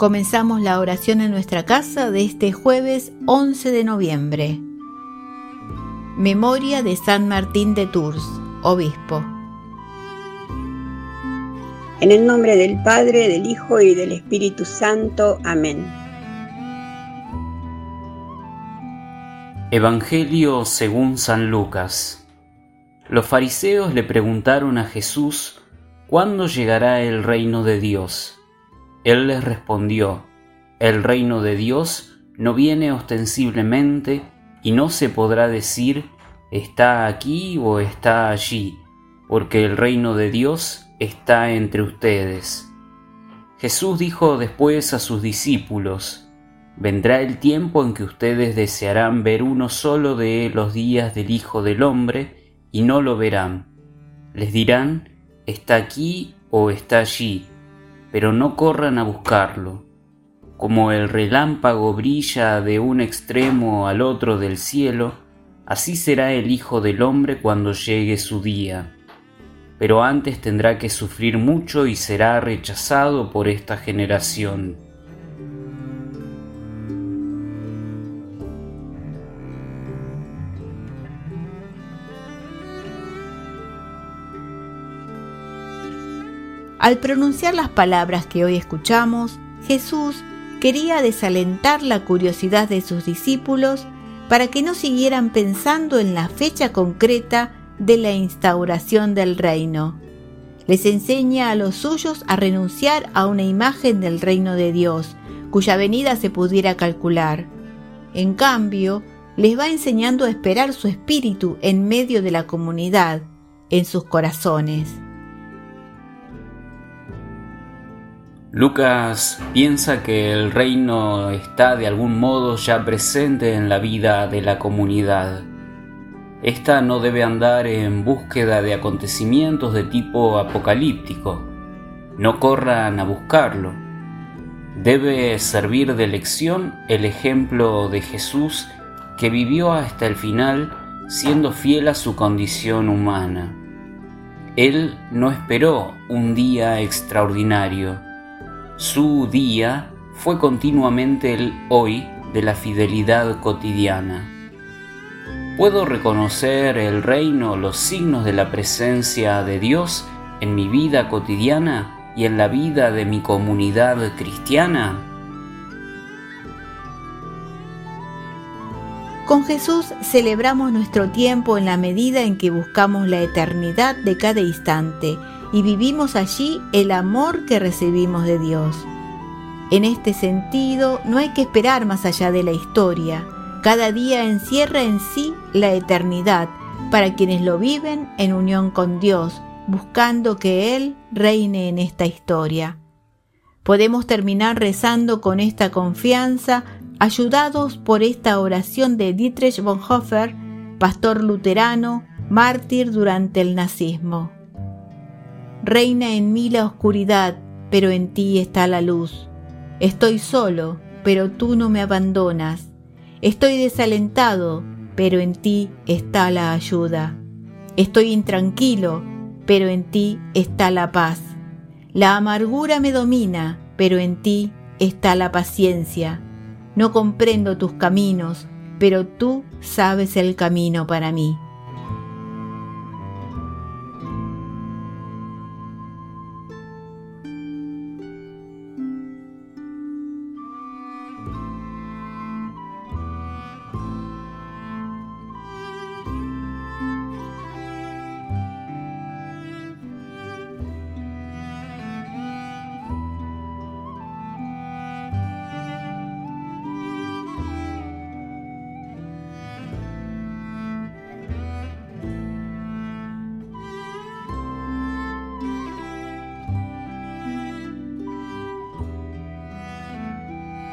Comenzamos la oración en nuestra casa de este jueves 11 de noviembre. Memoria de San Martín de Tours, obispo. En el nombre del Padre, del Hijo y del Espíritu Santo. Amén. Evangelio según San Lucas. Los fariseos le preguntaron a Jesús, ¿cuándo llegará el reino de Dios? Él les respondió, El reino de Dios no viene ostensiblemente y no se podrá decir está aquí o está allí, porque el reino de Dios está entre ustedes. Jesús dijo después a sus discípulos, Vendrá el tiempo en que ustedes desearán ver uno solo de los días del Hijo del Hombre y no lo verán. Les dirán, está aquí o está allí pero no corran a buscarlo. Como el relámpago brilla de un extremo al otro del cielo, así será el Hijo del Hombre cuando llegue su día. Pero antes tendrá que sufrir mucho y será rechazado por esta generación. Al pronunciar las palabras que hoy escuchamos, Jesús quería desalentar la curiosidad de sus discípulos para que no siguieran pensando en la fecha concreta de la instauración del reino. Les enseña a los suyos a renunciar a una imagen del reino de Dios, cuya venida se pudiera calcular. En cambio, les va enseñando a esperar su espíritu en medio de la comunidad, en sus corazones. Lucas piensa que el reino está de algún modo ya presente en la vida de la comunidad. Esta no debe andar en búsqueda de acontecimientos de tipo apocalíptico. No corran a buscarlo. Debe servir de lección el ejemplo de Jesús que vivió hasta el final siendo fiel a su condición humana. Él no esperó un día extraordinario su día fue continuamente el hoy de la fidelidad cotidiana. Puedo reconocer el reino, los signos de la presencia de Dios en mi vida cotidiana y en la vida de mi comunidad cristiana. Con Jesús celebramos nuestro tiempo en la medida en que buscamos la eternidad de cada instante y vivimos allí el amor que recibimos de Dios. En este sentido, no hay que esperar más allá de la historia. Cada día encierra en sí la eternidad para quienes lo viven en unión con Dios, buscando que Él reine en esta historia. Podemos terminar rezando con esta confianza, ayudados por esta oración de Dietrich Bonhoeffer, pastor luterano, mártir durante el nazismo. Reina en mí la oscuridad, pero en ti está la luz. Estoy solo, pero tú no me abandonas. Estoy desalentado, pero en ti está la ayuda. Estoy intranquilo, pero en ti está la paz. La amargura me domina, pero en ti está la paciencia. No comprendo tus caminos, pero tú sabes el camino para mí.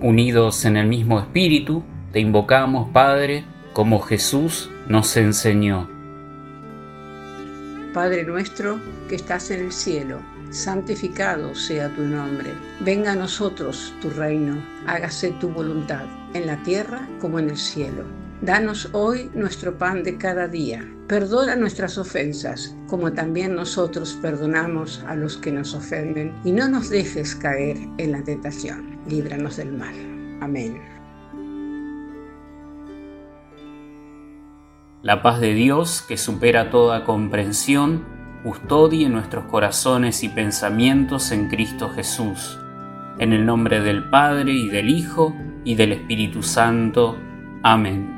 Unidos en el mismo espíritu, te invocamos, Padre, como Jesús nos enseñó. Padre nuestro que estás en el cielo, santificado sea tu nombre. Venga a nosotros tu reino, hágase tu voluntad, en la tierra como en el cielo. Danos hoy nuestro pan de cada día. Perdona nuestras ofensas, como también nosotros perdonamos a los que nos ofenden, y no nos dejes caer en la tentación. Líbranos del mal. Amén. La paz de Dios, que supera toda comprensión, custodie nuestros corazones y pensamientos en Cristo Jesús. En el nombre del Padre y del Hijo y del Espíritu Santo. Amén.